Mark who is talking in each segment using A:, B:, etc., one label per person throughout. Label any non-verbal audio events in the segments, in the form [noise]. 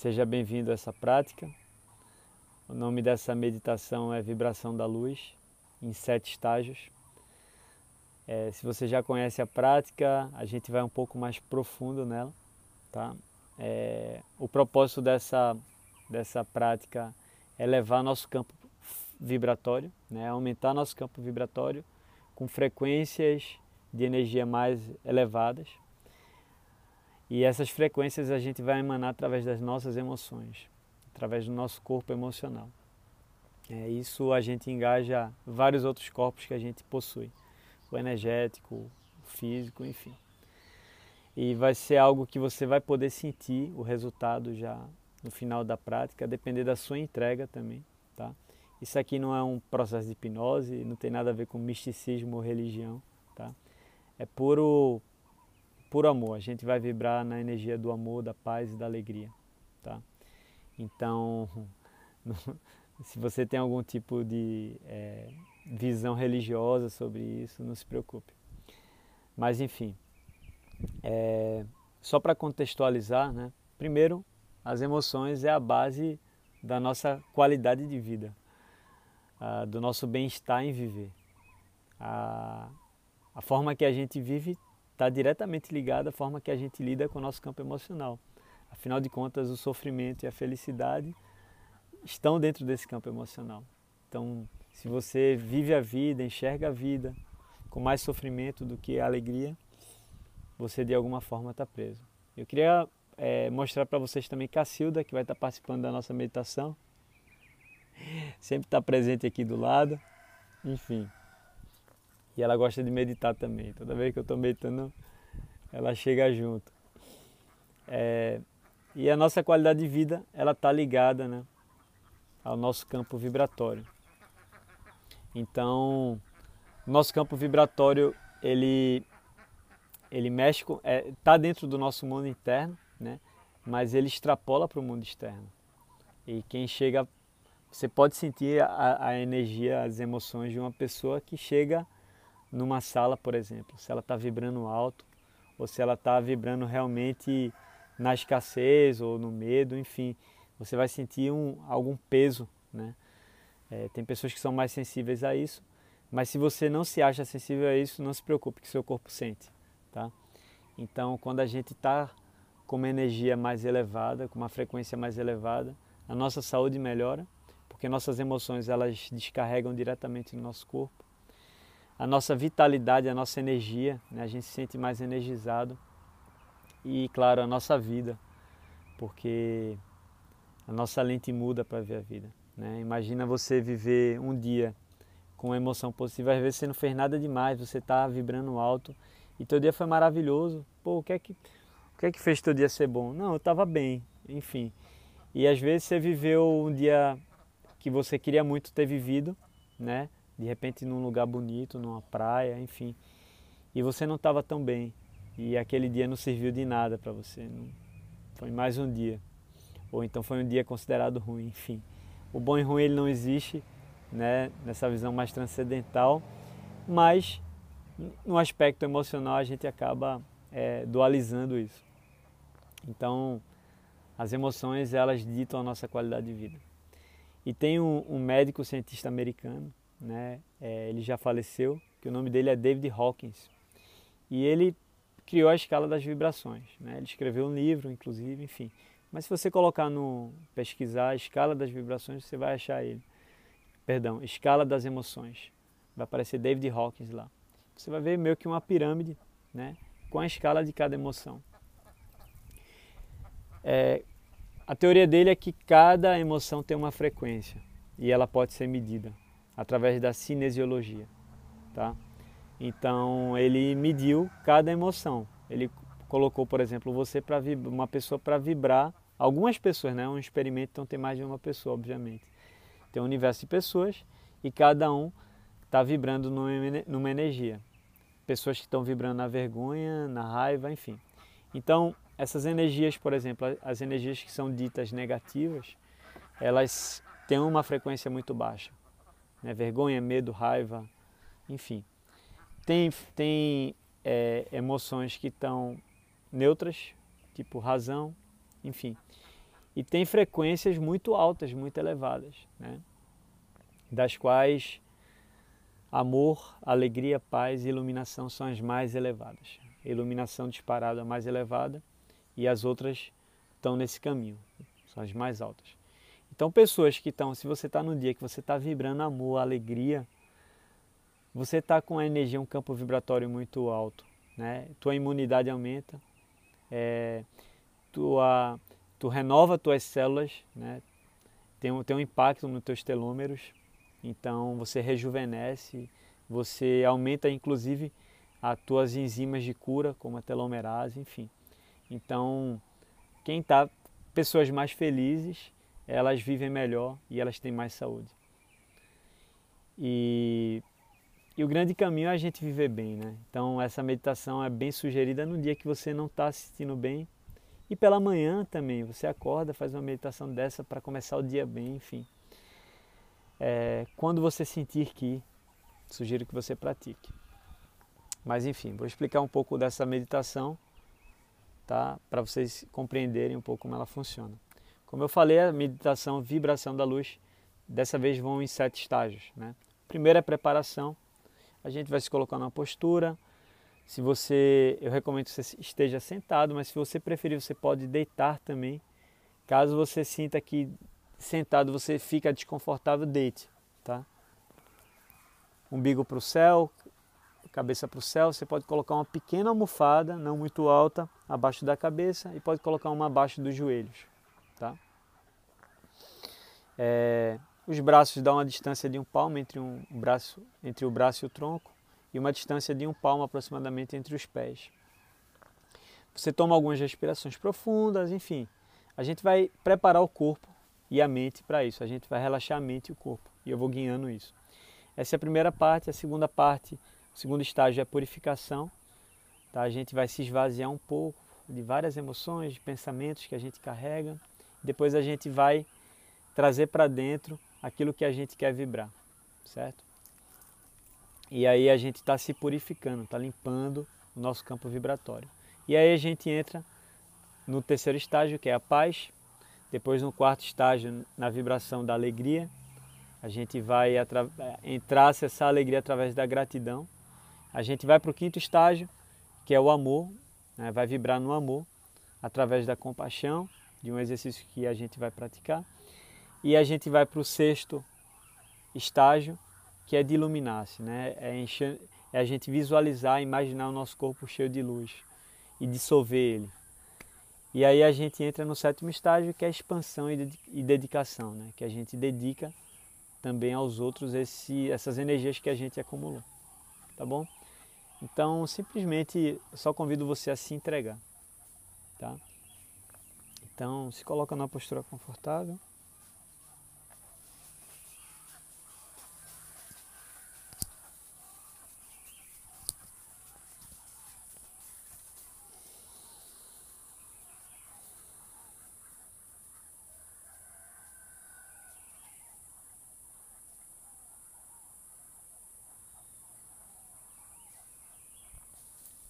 A: Seja bem-vindo a essa prática. O nome dessa meditação é Vibração da Luz, em sete estágios. É, se você já conhece a prática, a gente vai um pouco mais profundo nela. Tá? É, o propósito dessa, dessa prática é levar nosso campo vibratório, né? aumentar nosso campo vibratório com frequências de energia mais elevadas. E essas frequências a gente vai emanar através das nossas emoções, através do nosso corpo emocional. É, isso a gente engaja vários outros corpos que a gente possui, o energético, o físico, enfim. E vai ser algo que você vai poder sentir o resultado já no final da prática, depender da sua entrega também, tá? Isso aqui não é um processo de hipnose, não tem nada a ver com misticismo ou religião, tá? É puro, puro amor. A gente vai vibrar na energia do amor, da paz e da alegria, tá? Então, [laughs] se você tem algum tipo de é, visão religiosa sobre isso, não se preocupe. Mas enfim, é, só para contextualizar, né? Primeiro, as emoções é a base da nossa qualidade de vida do nosso bem-estar em viver. A, a forma que a gente vive está diretamente ligada à forma que a gente lida com o nosso campo emocional. Afinal de contas, o sofrimento e a felicidade estão dentro desse campo emocional. Então, se você vive a vida, enxerga a vida com mais sofrimento do que alegria, você de alguma forma está preso. Eu queria é, mostrar para vocês também Cacilda, que vai estar tá participando da nossa meditação [laughs] sempre está presente aqui do lado, enfim. E ela gosta de meditar também. Toda vez que eu estou meditando, ela chega junto. É, e a nossa qualidade de vida, ela está ligada né, ao nosso campo vibratório. Então, nosso campo vibratório, ele, ele mexe com, é, tá dentro do nosso mundo interno, né, mas ele extrapola para o mundo externo. E quem chega você pode sentir a, a, energia, as emoções de uma pessoa que chega numa sala, por exemplo, se ela está vibrando alto ou se ela está vibrando realmente na escassez ou no medo, enfim, você vai sentir um, algum peso, né? É, tem pessoas que são mais sensíveis a isso, mas se você não se acha sensível a isso, não se preocupe que seu corpo sente, tá? Então, quando a gente está com uma energia mais elevada, com uma frequência mais elevada, a nossa saúde melhora porque nossas emoções elas descarregam diretamente no nosso corpo. A nossa vitalidade, a nossa energia, né? a gente se sente mais energizado e, claro, a nossa vida, porque a nossa lente muda para ver a vida. Né? Imagina você viver um dia com uma emoção positiva, às vezes você não fez nada demais, você está vibrando alto e teu dia foi maravilhoso. Pô, o que é que, o que, é que fez teu dia ser bom? Não, eu estava bem, enfim. E às vezes você viveu um dia que você queria muito ter vivido, né? De repente num lugar bonito, numa praia, enfim. E você não estava tão bem. E aquele dia não serviu de nada para você. Não... Foi mais um dia. Ou então foi um dia considerado ruim, enfim. O bom e ruim ele não existe, né? Nessa visão mais transcendental, mas no aspecto emocional a gente acaba é, dualizando isso. Então, as emoções elas ditam a nossa qualidade de vida. E tem um, um médico cientista americano, né? É, ele já faleceu, que o nome dele é David Hawkins. E ele criou a escala das vibrações. Né? Ele escreveu um livro, inclusive, enfim. Mas se você colocar no pesquisar a escala das vibrações, você vai achar ele. Perdão, escala das emoções. Vai aparecer David Hawkins lá. Você vai ver meio que uma pirâmide, né? Com a escala de cada emoção. É, a teoria dele é que cada emoção tem uma frequência e ela pode ser medida através da cinesiologia, tá? Então ele mediu cada emoção. Ele colocou, por exemplo, você para uma pessoa para vibrar, algumas pessoas, né? Um experimento então tem mais de uma pessoa, obviamente. Tem um universo de pessoas e cada um está vibrando numa energia. Pessoas que estão vibrando na vergonha, na raiva, enfim. Então essas energias, por exemplo, as energias que são ditas negativas, elas têm uma frequência muito baixa. Né? Vergonha, medo, raiva, enfim. Tem, tem é, emoções que estão neutras, tipo razão, enfim. e tem frequências muito altas, muito elevadas, né? das quais amor, alegria, paz e iluminação são as mais elevadas. Iluminação disparada mais elevada e as outras estão nesse caminho, são as mais altas. Então, pessoas que estão, se você está no dia que você está vibrando amor, alegria, você está com a energia, um campo vibratório muito alto, né? Tua imunidade aumenta, é, tua, tu renova tuas células, né? Tem, um, tem um impacto nos teus telômeros, então você rejuvenesce, você aumenta inclusive as tuas enzimas de cura, como a telomerase, enfim. Então, quem está, pessoas mais felizes, elas vivem melhor e elas têm mais saúde. E, e o grande caminho é a gente viver bem, né? Então, essa meditação é bem sugerida no dia que você não está se sentindo bem. E pela manhã também, você acorda, faz uma meditação dessa para começar o dia bem, enfim. É, quando você sentir que, sugiro que você pratique. Mas enfim, vou explicar um pouco dessa meditação, tá? Para vocês compreenderem um pouco como ela funciona. Como eu falei, a meditação vibração da luz, dessa vez vão em sete estágios, né? Primeiro é preparação. A gente vai se colocar numa postura. Se você, eu recomendo que você esteja sentado, mas se você preferir, você pode deitar também. Caso você sinta que sentado você fica desconfortável, deite, tá? Umbigo para o céu, cabeça para o céu, você pode colocar uma pequena almofada, não muito alta, abaixo da cabeça e pode colocar uma abaixo dos joelhos, tá? É, os braços dão uma distância de um palmo entre, um braço, entre o braço e o tronco e uma distância de um palmo aproximadamente entre os pés. Você toma algumas respirações profundas, enfim. A gente vai preparar o corpo e a mente para isso. A gente vai relaxar a mente e o corpo. E eu vou guiando isso. Essa é a primeira parte. A segunda parte, o segundo estágio é a purificação. Tá? A gente vai se esvaziar um pouco de várias emoções, de pensamentos que a gente carrega. Depois a gente vai trazer para dentro aquilo que a gente quer vibrar, certo? E aí a gente está se purificando, está limpando o nosso campo vibratório. E aí a gente entra no terceiro estágio, que é a paz, depois, no quarto estágio, na vibração da alegria, a gente vai entrar essa alegria através da gratidão. A gente vai para o quinto estágio, que é o amor, né? vai vibrar no amor, através da compaixão, de um exercício que a gente vai praticar. E a gente vai para o sexto estágio, que é de iluminar-se, né? é, é a gente visualizar, imaginar o nosso corpo cheio de luz e dissolver ele. E aí a gente entra no sétimo estágio, que é expansão e dedicação, né? que a gente dedica também aos outros esse, essas energias que a gente acumulou. Tá bom? Então, simplesmente, só convido você a se entregar. Tá? Então, se coloca numa postura confortável.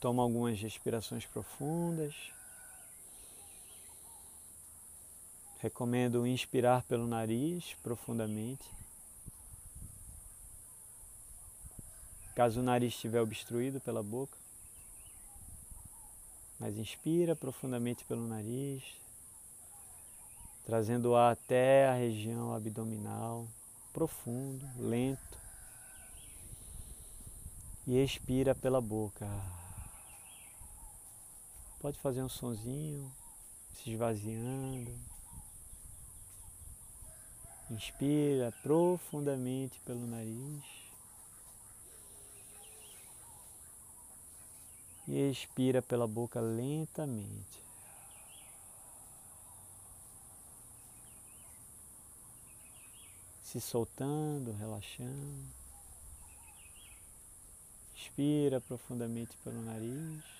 A: Toma algumas respirações profundas. Recomendo inspirar pelo nariz profundamente. Caso o nariz estiver obstruído pela boca. Mas inspira profundamente pelo nariz, trazendo o ar até a região abdominal, profundo, lento. E expira pela boca. Pode fazer um sonzinho, se esvaziando. Inspira profundamente pelo nariz. E expira pela boca lentamente. Se soltando, relaxando. Inspira profundamente pelo nariz.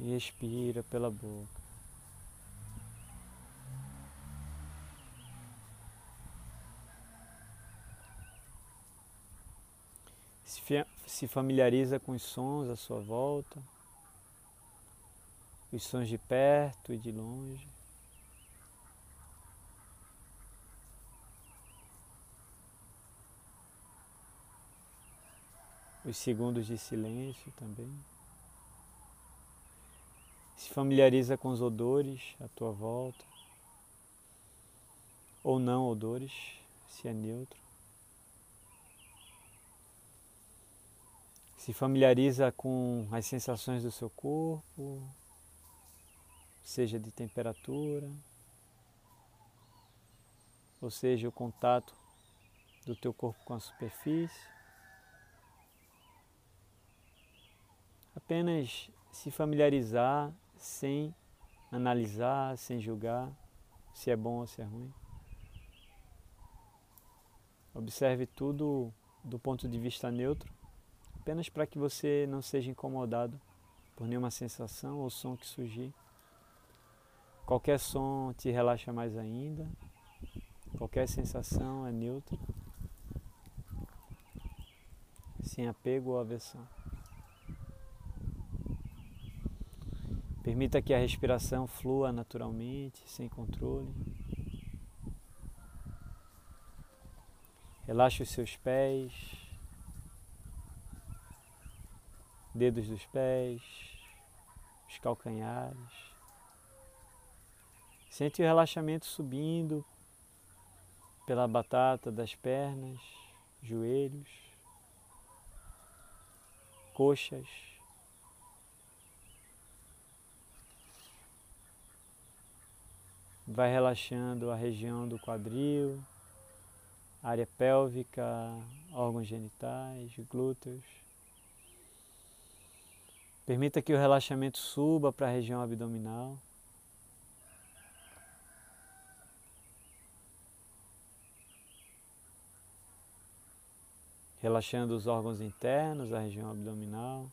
A: E expira pela boca. Se familiariza com os sons à sua volta, os sons de perto e de longe. Os segundos de silêncio também. Se familiariza com os odores à tua volta, ou não odores, se é neutro. Se familiariza com as sensações do seu corpo, seja de temperatura, ou seja, o contato do teu corpo com a superfície. Apenas se familiarizar sem analisar, sem julgar se é bom ou se é ruim. Observe tudo do ponto de vista neutro apenas para que você não seja incomodado por nenhuma sensação ou som que surgir. Qualquer som te relaxa mais ainda, qualquer sensação é neutra, sem apego ou aversão. Permita que a respiração flua naturalmente, sem controle. Relaxe os seus pés, dedos dos pés, os calcanhares. Sente o relaxamento subindo pela batata das pernas, joelhos, coxas. Vai relaxando a região do quadril, área pélvica, órgãos genitais, glúteos. Permita que o relaxamento suba para a região abdominal. Relaxando os órgãos internos, a região abdominal.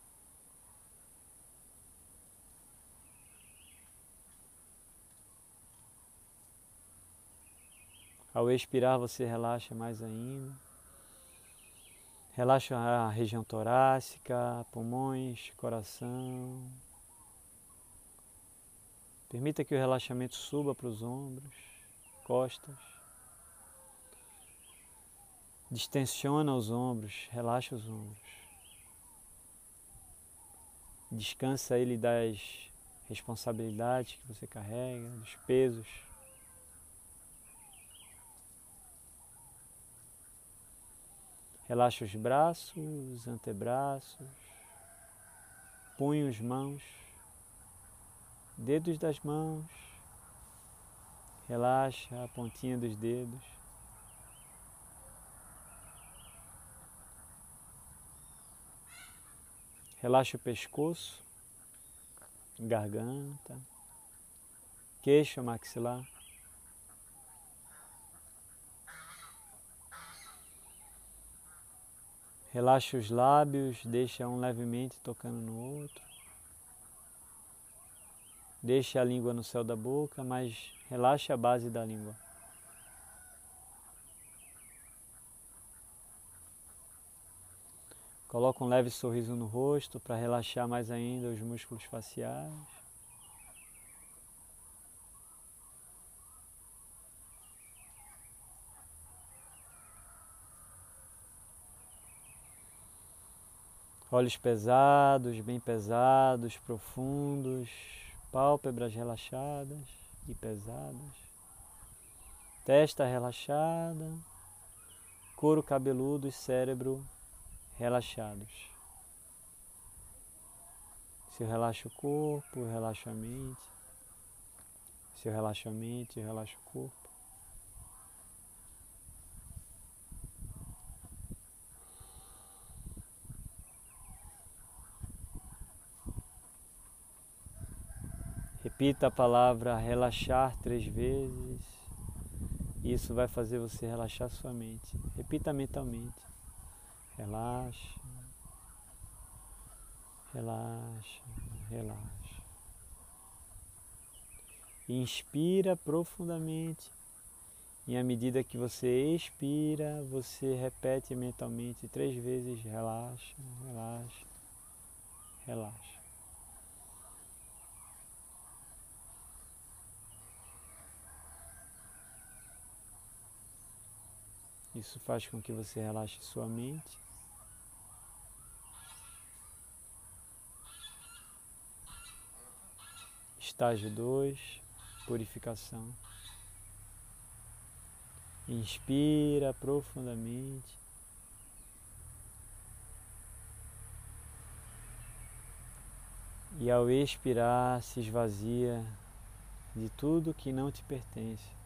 A: Ao expirar, você relaxa mais ainda. Relaxa a região torácica, pulmões, coração. Permita que o relaxamento suba para os ombros, costas. Distensiona os ombros, relaxa os ombros. Descansa ele das responsabilidades que você carrega, dos pesos. Relaxa os braços, antebraços, punhos, mãos, dedos das mãos. Relaxa a pontinha dos dedos. Relaxa o pescoço, garganta, queixo, maxilar. Relaxa os lábios, deixa um levemente tocando no outro. Deixa a língua no céu da boca, mas relaxa a base da língua. Coloca um leve sorriso no rosto para relaxar mais ainda os músculos faciais. Olhos pesados, bem pesados, profundos, pálpebras relaxadas e pesadas, testa relaxada, couro cabeludo e cérebro relaxados. Se eu relaxo o corpo, eu relaxo a mente. Se eu relaxo a mente, eu relaxo o corpo. Repita a palavra relaxar três vezes. Isso vai fazer você relaxar sua mente. Repita mentalmente. Relaxa. Relaxa, relaxa. Inspira profundamente E à medida que você expira, você repete mentalmente três vezes: relaxa, relaxa, relaxa. Isso faz com que você relaxe sua mente. Estágio 2, purificação. Inspira profundamente. E ao expirar, se esvazia de tudo que não te pertence.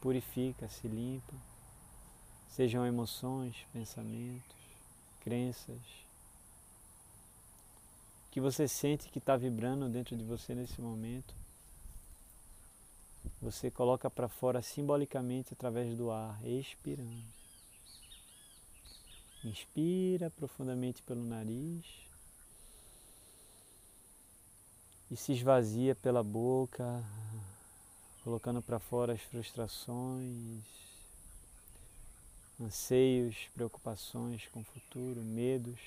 A: Purifica, se limpa. Sejam emoções, pensamentos, crenças. Que você sente que está vibrando dentro de você nesse momento você coloca para fora simbolicamente através do ar, expirando. Inspira profundamente pelo nariz e se esvazia pela boca, colocando para fora as frustrações, anseios, preocupações com o futuro, medos.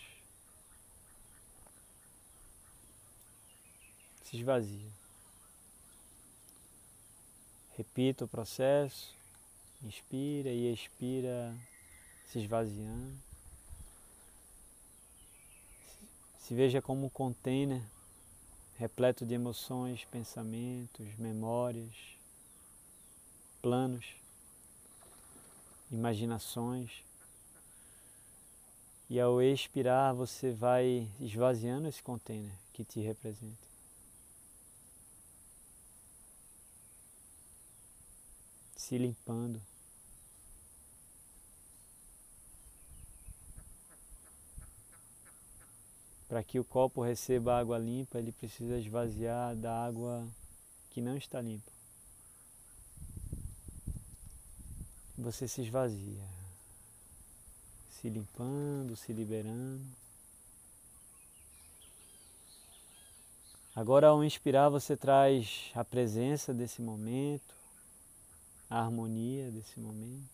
A: Se esvazia. Repita o processo, inspira e expira, se esvaziando. Se veja como um container repleto de emoções, pensamentos, memórias, planos, imaginações. E ao expirar, você vai esvaziando esse container que te representa. se limpando. Para que o copo receba água limpa, ele precisa esvaziar da água que não está limpa. Você se esvazia, se limpando, se liberando. Agora, ao inspirar, você traz a presença desse momento, a harmonia desse momento.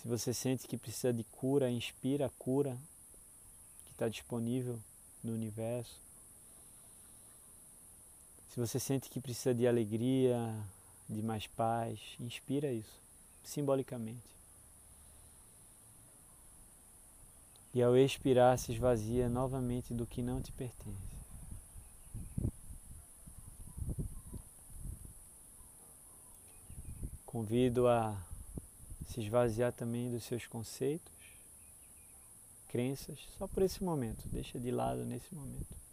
A: Se você sente que precisa de cura, inspira a cura que está disponível no universo. Se você sente que precisa de alegria, de mais paz, inspira isso, simbolicamente. E ao expirar, se esvazia novamente do que não te pertence. Convido a se esvaziar também dos seus conceitos, crenças, só por esse momento, deixa de lado nesse momento.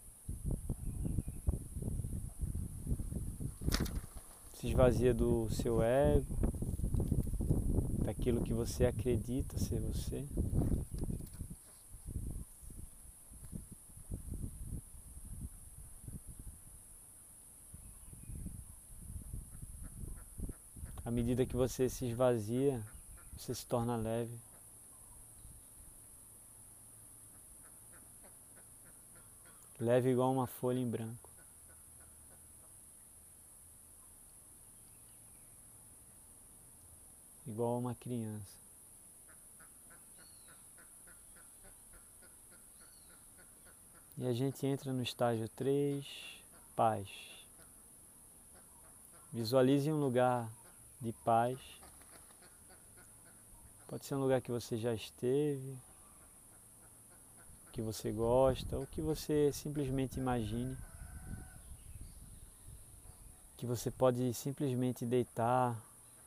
A: Se esvazia do seu ego, daquilo que você acredita ser você. medida que você se esvazia, você se torna leve. Leve igual uma folha em branco. Igual uma criança. E a gente entra no estágio 3, paz. Visualize um lugar de paz. Pode ser um lugar que você já esteve, que você gosta, ou que você simplesmente imagine. Que você pode simplesmente deitar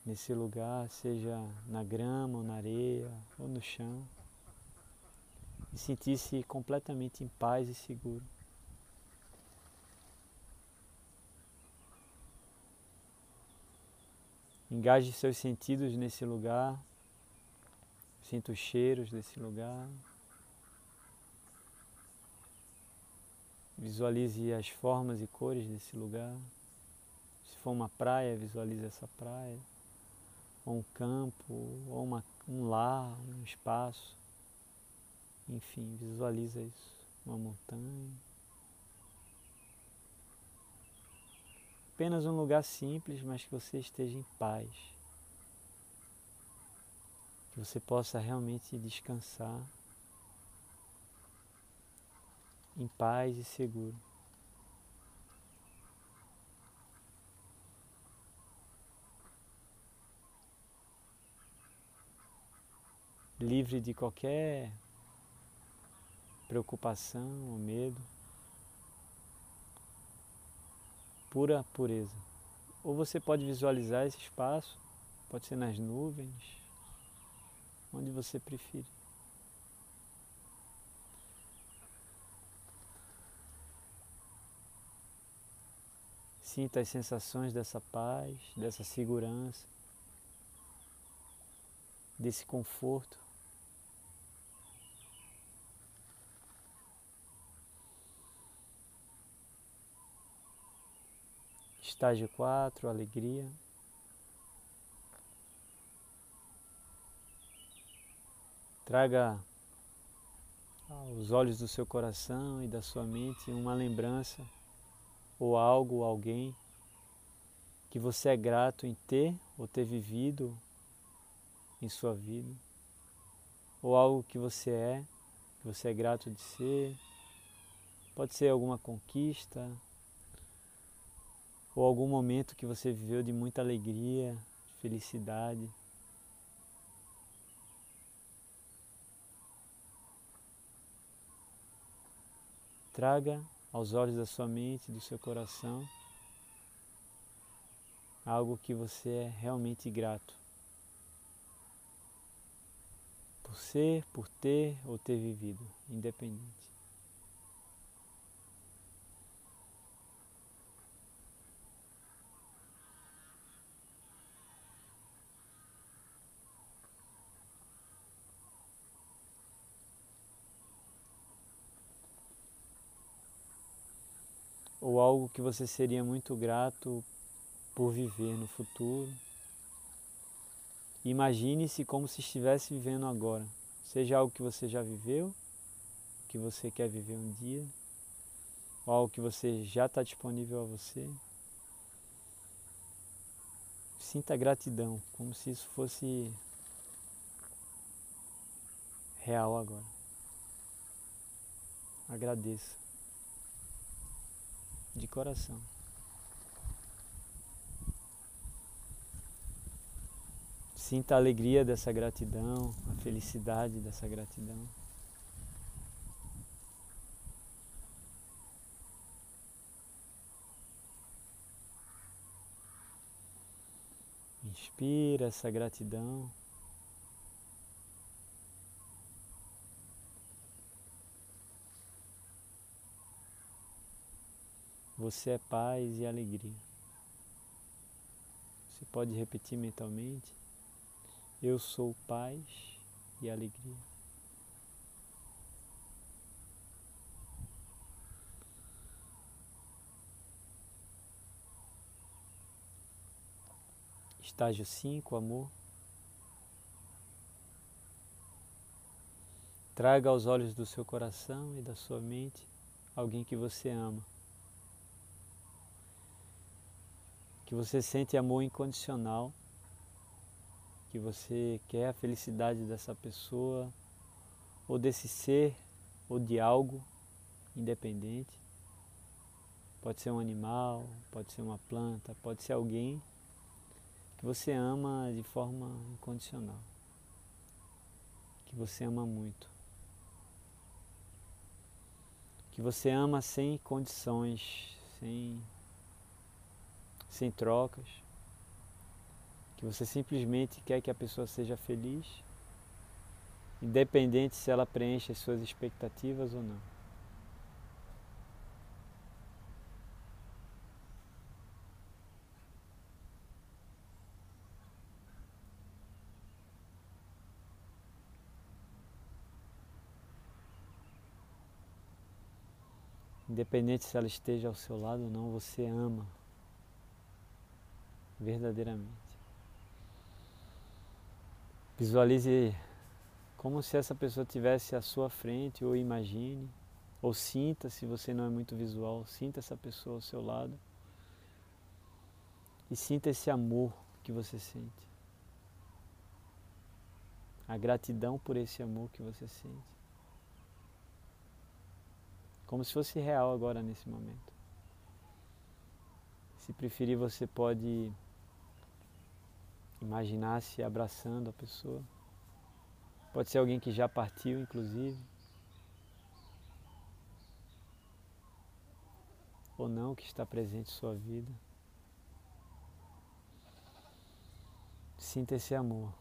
A: nesse lugar, seja na grama, ou na areia, ou no chão, e sentir-se completamente em paz e seguro. Engaje seus sentidos nesse lugar. Sinta os cheiros desse lugar. Visualize as formas e cores desse lugar. Se for uma praia, visualize essa praia. Ou um campo, ou uma, um lar, um espaço. Enfim, visualiza isso. uma montanha. Apenas um lugar simples, mas que você esteja em paz. Que você possa realmente descansar em paz e seguro. Livre de qualquer preocupação ou medo. Pura pureza. Ou você pode visualizar esse espaço, pode ser nas nuvens, onde você preferir. Sinta as sensações dessa paz, dessa segurança, desse conforto. Estágio 4, alegria. Traga aos olhos do seu coração e da sua mente uma lembrança ou algo, alguém que você é grato em ter ou ter vivido em sua vida, ou algo que você é, que você é grato de ser, pode ser alguma conquista, ou algum momento que você viveu de muita alegria, felicidade. Traga aos olhos da sua mente, do seu coração, algo que você é realmente grato. Por ser, por ter ou ter vivido, independente. Ou algo que você seria muito grato por viver no futuro. Imagine-se como se estivesse vivendo agora, seja algo que você já viveu, que você quer viver um dia, ou algo que você já está disponível a você. Sinta gratidão, como se isso fosse real agora. Agradeça de coração. Sinta a alegria dessa gratidão, a felicidade dessa gratidão. Inspira essa gratidão. Você é paz e alegria. Você pode repetir mentalmente: Eu sou paz e alegria. Estágio 5, amor. Traga aos olhos do seu coração e da sua mente alguém que você ama. Que você sente amor incondicional, que você quer a felicidade dessa pessoa, ou desse ser, ou de algo independente. Pode ser um animal, pode ser uma planta, pode ser alguém que você ama de forma incondicional, que você ama muito, que você ama sem condições, sem sem trocas, que você simplesmente quer que a pessoa seja feliz, independente se ela preenche as suas expectativas ou não. Independente se ela esteja ao seu lado ou não, você ama verdadeiramente. Visualize como se essa pessoa tivesse à sua frente ou imagine Ou sinta, se você não é muito visual, sinta essa pessoa ao seu lado. E sinta esse amor que você sente. A gratidão por esse amor que você sente. Como se fosse real agora nesse momento. Se preferir, você pode imaginar-se abraçando a pessoa. Pode ser alguém que já partiu, inclusive. Ou não, que está presente em sua vida. Sinta esse amor.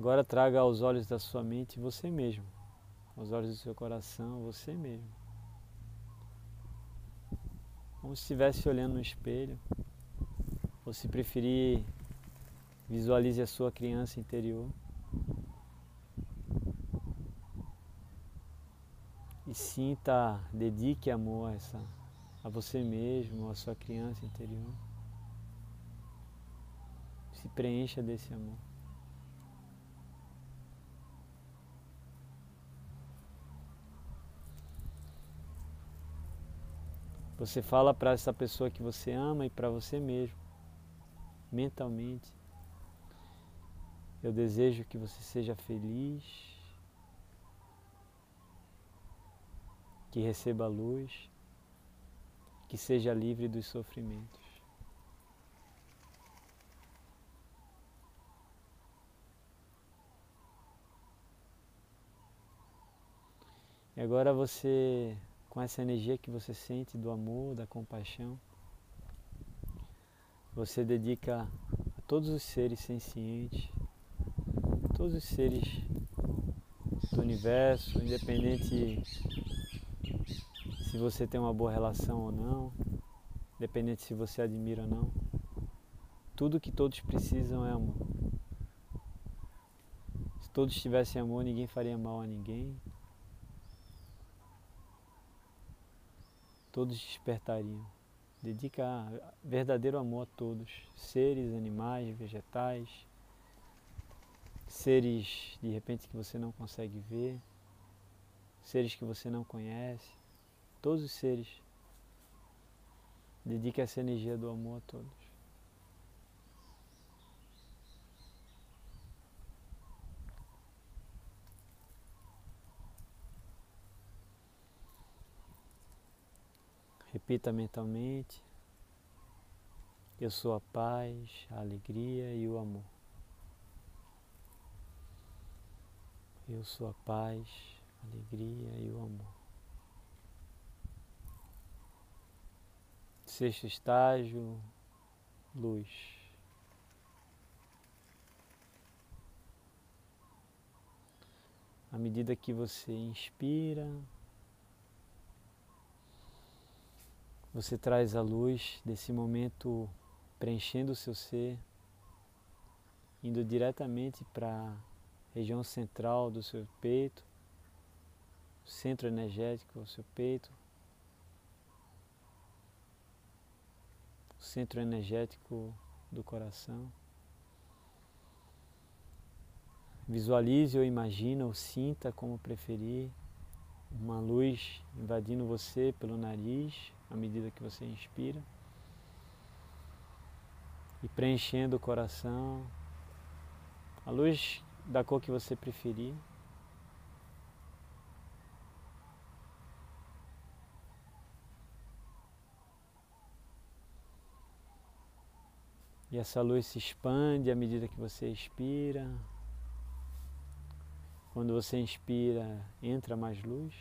A: Agora traga aos olhos da sua mente você mesmo, aos olhos do seu coração você mesmo. Como se estivesse olhando no espelho, ou se preferir, visualize a sua criança interior. E sinta, dedique amor a, essa, a você mesmo, a sua criança interior. Se preencha desse amor. Você fala para essa pessoa que você ama e para você mesmo, mentalmente. Eu desejo que você seja feliz, que receba luz, que seja livre dos sofrimentos. E agora você com essa energia que você sente do amor, da compaixão. Você dedica a todos os seres sencientes, todos os seres do universo, independente se você tem uma boa relação ou não, independente se você admira ou não. Tudo que todos precisam é amor. Se todos tivessem amor, ninguém faria mal a ninguém, todos despertariam. Dedica verdadeiro amor a todos, seres, animais, vegetais, seres de repente que você não consegue ver, seres que você não conhece, todos os seres. Dedique essa energia do amor a todos. Repita mentalmente: Eu sou a paz, a alegria e o amor. Eu sou a paz, a alegria e o amor. Sexto estágio, luz. À medida que você inspira, Você traz a luz desse momento preenchendo o seu ser, indo diretamente para a região central do seu peito, centro energético do seu peito, o centro energético do coração. Visualize ou imagine ou sinta como preferir uma luz invadindo você pelo nariz, à medida que você inspira e preenchendo o coração, a luz da cor que você preferir. E essa luz se expande à medida que você expira. Quando você inspira, entra mais luz.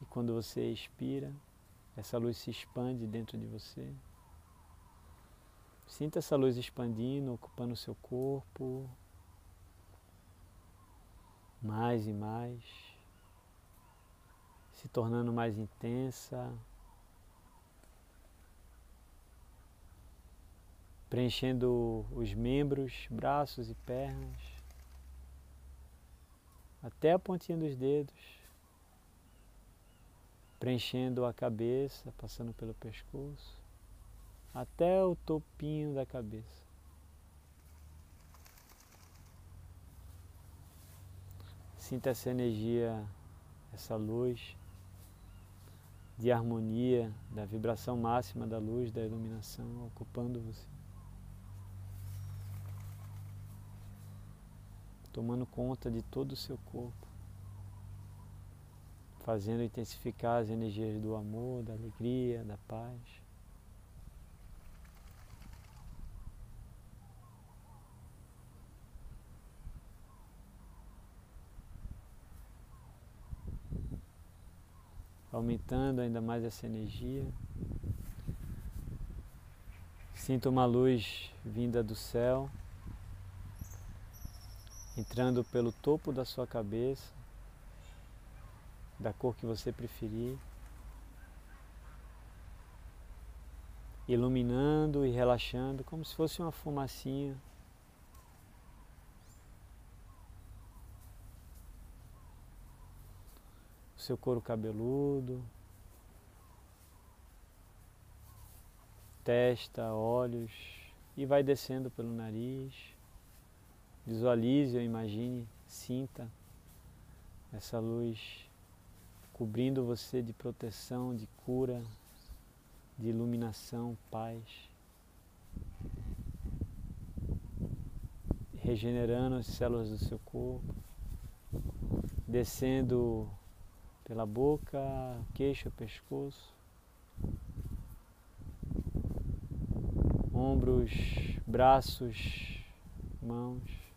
A: E quando você expira, essa luz se expande dentro de você. Sinta essa luz expandindo, ocupando o seu corpo. Mais e mais. Se tornando mais intensa. preenchendo os membros, braços e pernas, até a pontinha dos dedos, preenchendo a cabeça, passando pelo pescoço, até o topinho da cabeça. Sinta essa energia, essa luz de harmonia, da vibração máxima da luz, da iluminação ocupando você. Tomando conta de todo o seu corpo, fazendo intensificar as energias do amor, da alegria, da paz. aumentando ainda mais essa energia. Sinta uma luz vinda do céu, entrando pelo topo da sua cabeça, da cor que você preferir, iluminando e relaxando como se fosse uma fumacinha seu couro cabeludo, testa, olhos e vai descendo pelo nariz. Visualize ou imagine, sinta essa luz cobrindo você de proteção, de cura, de iluminação, paz. Regenerando as células do seu corpo, descendo pela boca, queixo, pescoço, ombros, braços, mãos,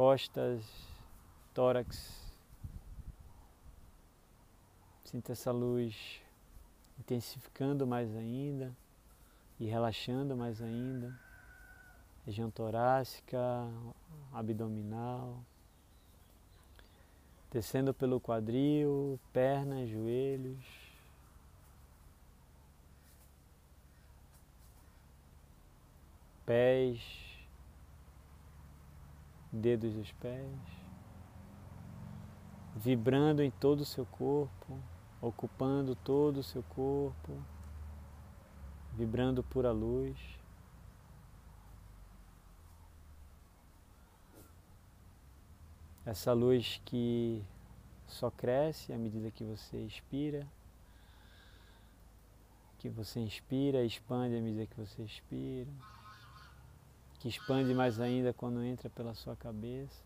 A: costas, tórax. Sinta essa luz intensificando mais ainda e relaxando mais ainda. Região torácica, abdominal descendo pelo quadril, pernas, joelhos. Pés, dedos dos pés, vibrando em todo o seu corpo, ocupando todo o seu corpo, vibrando pura luz. Essa luz que só cresce à medida que você expira, que você inspira, expande à medida que você expira, que expande mais ainda quando entra pela sua cabeça.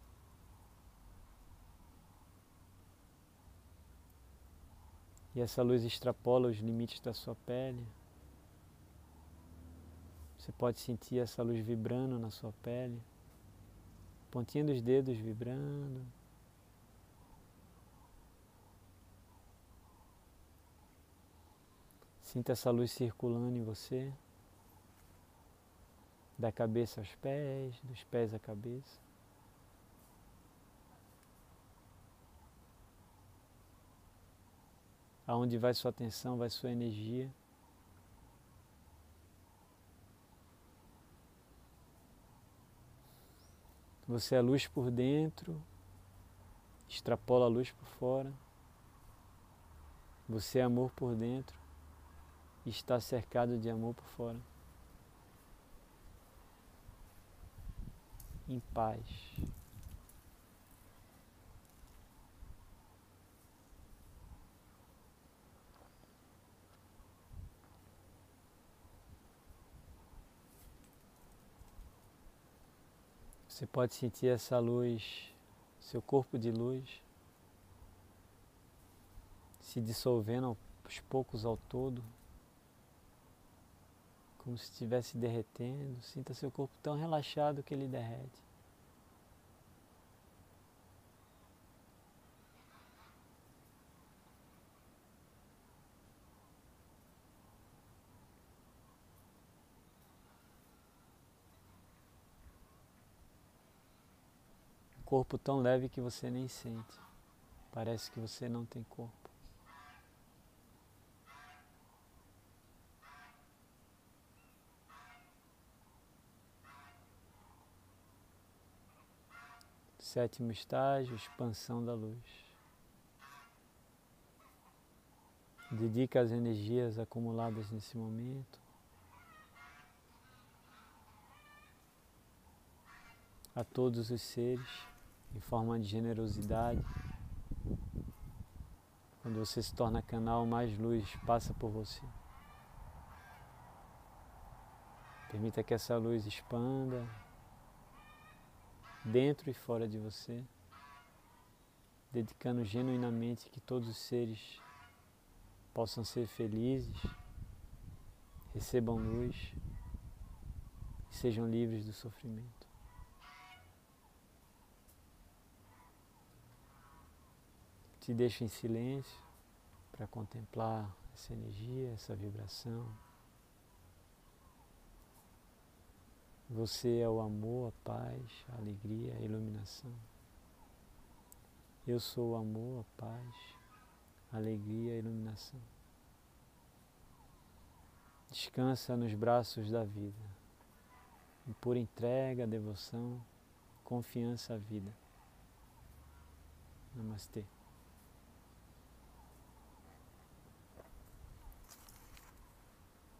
A: E essa luz extrapola os limites da sua pele. Você pode sentir essa luz vibrando na sua pele pontinha dos dedos vibrando. Sinta essa luz circulando em você, da cabeça aos pés, dos pés à cabeça. Aonde vai sua atenção, vai sua energia. Você é luz por dentro, extrapola a luz por fora. Você é amor por dentro e está cercado de amor por fora. Em paz. Você pode sentir essa luz, seu corpo de luz, se dissolvendo aos poucos ao todo, como se estivesse derretendo. Sinta seu corpo tão relaxado que ele derrete. corpo tão leve que você nem sente. Parece que você não tem corpo. Sétimo estágio, expansão da luz. Dedica as energias acumuladas nesse momento a todos os seres em forma de generosidade. Quando você se torna canal, mais luz passa por você. Permita que essa luz expanda dentro e fora de você, dedicando genuinamente que todos os seres possam ser felizes, recebam luz e sejam livres do sofrimento. Te deixo em silêncio para contemplar essa energia, essa vibração. Você é o amor, a paz, a alegria, a iluminação. Eu sou o amor, a paz, a alegria, a iluminação. Descansa nos braços da vida, em pura entrega, devoção, confiança à vida. Namastê.